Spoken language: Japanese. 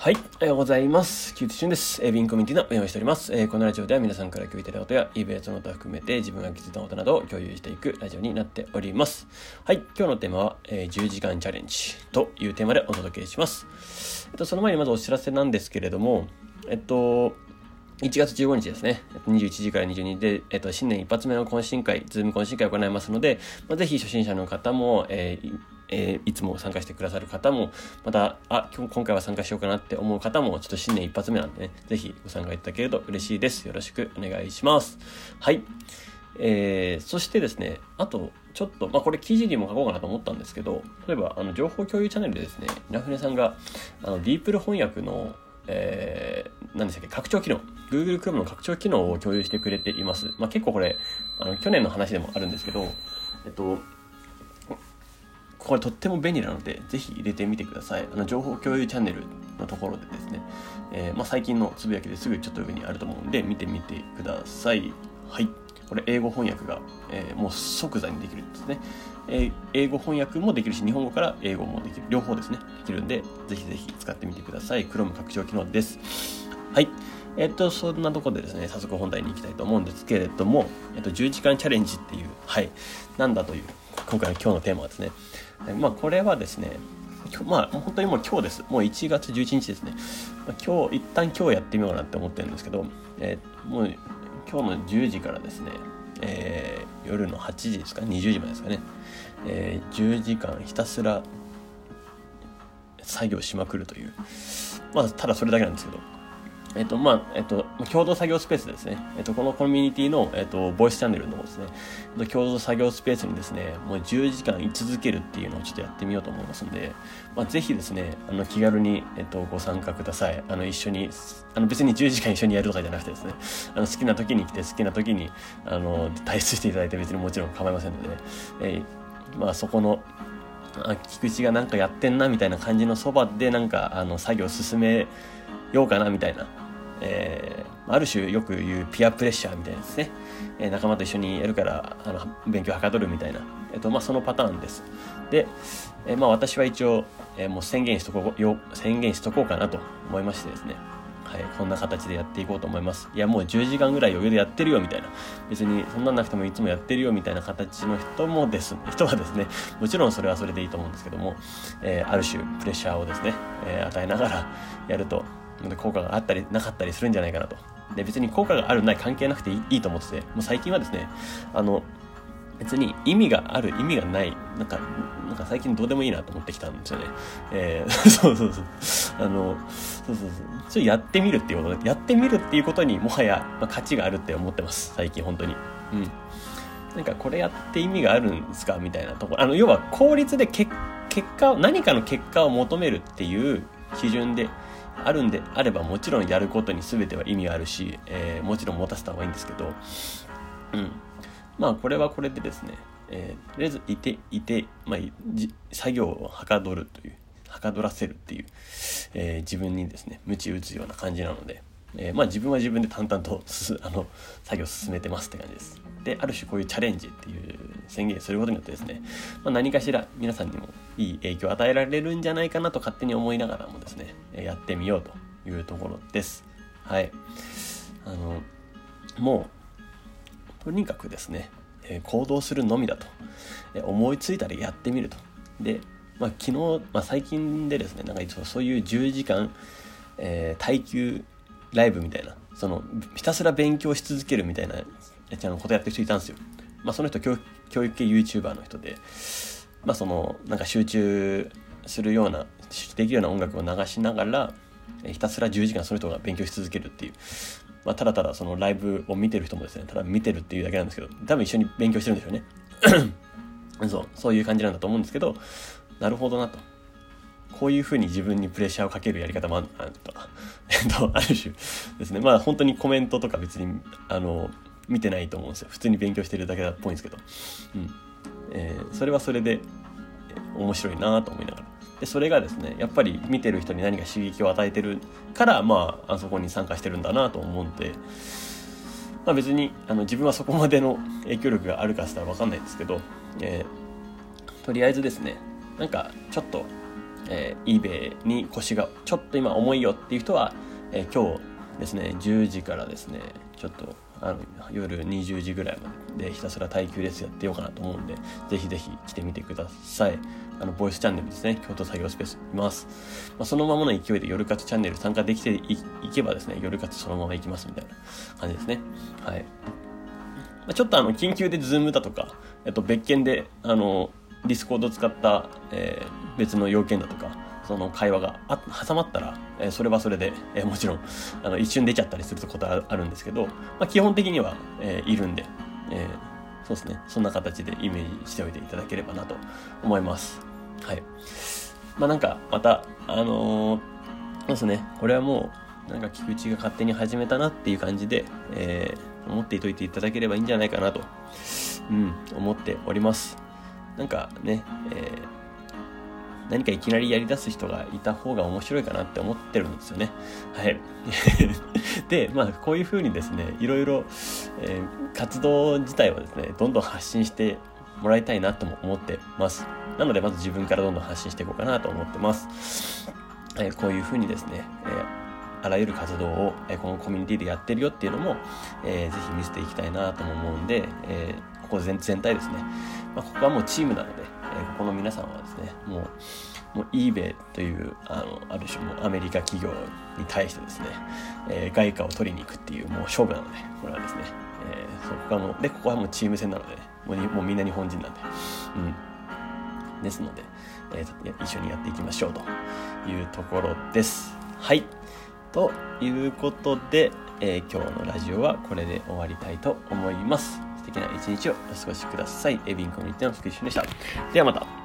はい、おはようございます。キューティシュンです。えー、ビンコミュニティの運営をしております。えーこのラジオでは皆さんから共有いただいたことや、イベントのことを含めて自分が気づいたことなどを共有していくラジオになっております。はい、今日のテーマは、えー10時間チャレンジというテーマでお届けします。えっと、その前にまずお知らせなんですけれども、えっと、1月15日ですね。21時から22時で、えっと、新年一発目の懇親会、 Zoom 懇親会を行いますので、まあ、ぜひ初心者の方も、えーえーいつも参加してくださる方も、また、あ、今日今回は参加しようかなって思う方も、ちょっと新年一発目なんでね、ぜひご参加いただけると嬉しいです。よろしくお願いします。はい。えーそしてですね、あと、ちょっと、まあ、これ記事にも書こうかなと思ったんですけど、例えば、あの、情報共有チャンネルでですね、稲船さんが、あの、ディープル翻訳の、えー、何でしたっけ、拡張機能、Google Chrome の拡張機能を共有してくれています。まあ、結構これ、あの、去年の話でもあるんですけど、えっと、これとっても便利なので、ぜひ入れてみてください。あの、情報共有チャンネルのところでですね、えーまあ、最近のつぶやきですぐちょっと上にあると思うんで、見てみてください。はい。これ、英語翻訳が、えーもう即座にできるんですね。えー英語翻訳もできるし、日本語から英語もできる。両方ですね。できるんで、ぜひぜひ使ってみてください。Chrome 拡張機能です。はい。えっと、そんなところでですね、早速本題に行きたいと思うんですけれども、えっと、10時間チャレンジっていう、はい、なんだという、今回の今日のテーマはですね、まあ、これはですね、まあ、本当にもう今日です。もう1月11日ですね。まあ、今日、一旦今日やってみようかなって思ってるんですけど、えーもう今日の10時からですね、えー夜の8時ですか、20時までですかね、えー10時間ひたすら作業しまくるという、まあ、ただそれだけなんですけど、えっと、まあ、えっと、共同作業スペースですね。えっと、このコミュニティの、えっと、ボイスチャンネルのですね、共同作業スペースにですね、もう10時間居続けるっていうのをちょっとやってみようと思いますんで、まあ、ぜひですね、あの、気軽に、えっと、ご参加ください。あの、一緒に、あの、別に10時間一緒にやるとかじゃなくてですね、あの、好きな時に来て、好きな時に、あの、退出していただいて別にもちろん構いませんので、えーまあ、そこの、あ菊池がなんかやってんなみたいな感じのそばでなんかあの作業を進めようかなみたいな、えーある種よく言うピアプレッシャーみたいなですね、えー仲間と一緒にやるからあの勉強はかどるみたいな、えっとまあ、そのパターンです。で、えーまあ、私は一応、えーもう宣言しとこうよ宣言しとこうかなと思いましてですね。はい、こんな形でやっていこうと思います。いや、もう10時間ぐらい余裕でやってるよみたいな。別にそんなんなくてもいつもやってるよみたいな形の人もです、人はですね、もちろんそれはそれでいいと思うんですけども、えーある種プレッシャーをですね、えー与えながらやると、効果があったりなかったりするんじゃないかなと。で、別に効果があるない関係なくていいと思ってて、もう最近はですね、あの、別に意味がある意味がないなんかなんか最近どうでもいいなと思ってきたんですよね。えー そうそうそう。あのそうそうそう。ちょっとやってみるっていうことやってみるっていうことにもはや、まあ、価値があるって思ってます。最近本当に。うん。なんかこれやって意味があるんですかみたいなとこ。ろあの要は効率で結結果を何かの結果を求めるっていう基準であるんであればもちろんやることに全ては意味があるし、えーもちろん持たせた方がいいんですけどうん。まあこれはこれでですね、えーとりあえずいていて、まあ、じ作業をはかどるというはかどらせるっていう、えー自分にですね鞭打つような感じなので、えーまあ自分は自分で淡々とあの作業を進めてますって感じです。である種こういうチャレンジっていう宣言することによってですね、まあ、何かしら皆さんにもいい影響を与えられるんじゃないかなと勝手に思いながらもですねやってみようというところです。はい。あのもうとにかくですね、行動するのみだと、思いついたらやってみると。で、まあ、昨日、まあ、最近でですねなんかそうそういう10時間、えー耐久ライブみたいなそのひたすら勉強し続けるみたいなやつのことやってる人いたんですよ、まあ、その人教育教育系 YouTuber の人で、まあ、そのなんか集中するようなできるような音楽を流しながらひたすら10時間その人が勉強し続けるっていう。まあ、ただただそのライブを見てる人もですねただ見てるっていうだけなんですけど多分一緒に勉強してるんでしょうね。そうそういう感じなんだと思うんですけどなるほどなと。こういうふうに自分にプレッシャーをかけるやり方もある とか えっとある種ですね。まあ本当にコメントとか別にあの見てないと思うんですよ。普通に勉強してるだけだっぽいんですけど、うん。えーそれはそれでえ面白いなと思いながら。でそれがですねやっぱり見てる人に何か刺激を与えてるからまああそこに参加してるんだなと思うんで、まあ、別にあの自分はそこまでの影響力があるかしたら分かんないんですけど、えーとりあえずですねなんかちょっとえー、eBay に腰がちょっと今重いよっていう人は、えー、今日ですね10時からですねちょっとあの夜20時ぐらいまでひたすら耐久レースやってようかなと思うんでぜひぜひ来てみてください。あのボイスチャンネルですね京都作業スペースいます、まあ、そのままの勢いで夜活チャンネル参加できていけばですね夜活そのまま行きますみたいな感じですね。はい。ちょっとあの緊急で Zoom だとか、えっと、別件であの Discord 使った、えー、別の要件だとかその会話があ挟まったら、えー、それはそれで、えー、もちろんあの一瞬出ちゃったりすることはあるんですけど、まあ、基本的には、えー、いるんで、えー、そうですね。そんな形でイメージしておいていただければなと思います。はい。まあなんかまたあの、そうですね。これはもうなんか菊池が勝手に始めたなっていう感じで、えー、思っていといていただければいいんじゃないかなと、うん、思っております。なんかね、えー何かいきなりやり出す人がいた方が面白いかなって思ってるんですよね。はい。で、まあ、こういうふうにですね、いろいろ、えー、活動自体はですね、どんどん発信してもらいたいなとも思ってます。なので、まず自分からどんどん発信していこうかなと思ってます。えー、こういうふうにですね、えー、あらゆる活動を、え、このコミュニティでやってるよっていうのも、えー、ぜひ見せていきたいなとも思うんで、えー、ここ全全体ですね、まあ、ここはもうチームなので、えここの皆さんはですねもうもう eBay というあのある種もアメリカ企業に対してですね、えー、外貨を取りに行くっていうもう勝負なのでこれはですね、えー、そこはもうでここはもうチーム戦なので、ね、もうもうみんな日本人なんで、うん、ですので、えー、一緒にやっていきましょうというところです。はい。ということで、えー、今日のラジオはこれで終わりたいと思います。敵な一日をお過ごしください。エビンコミュニティの福井俊でした。ではまた。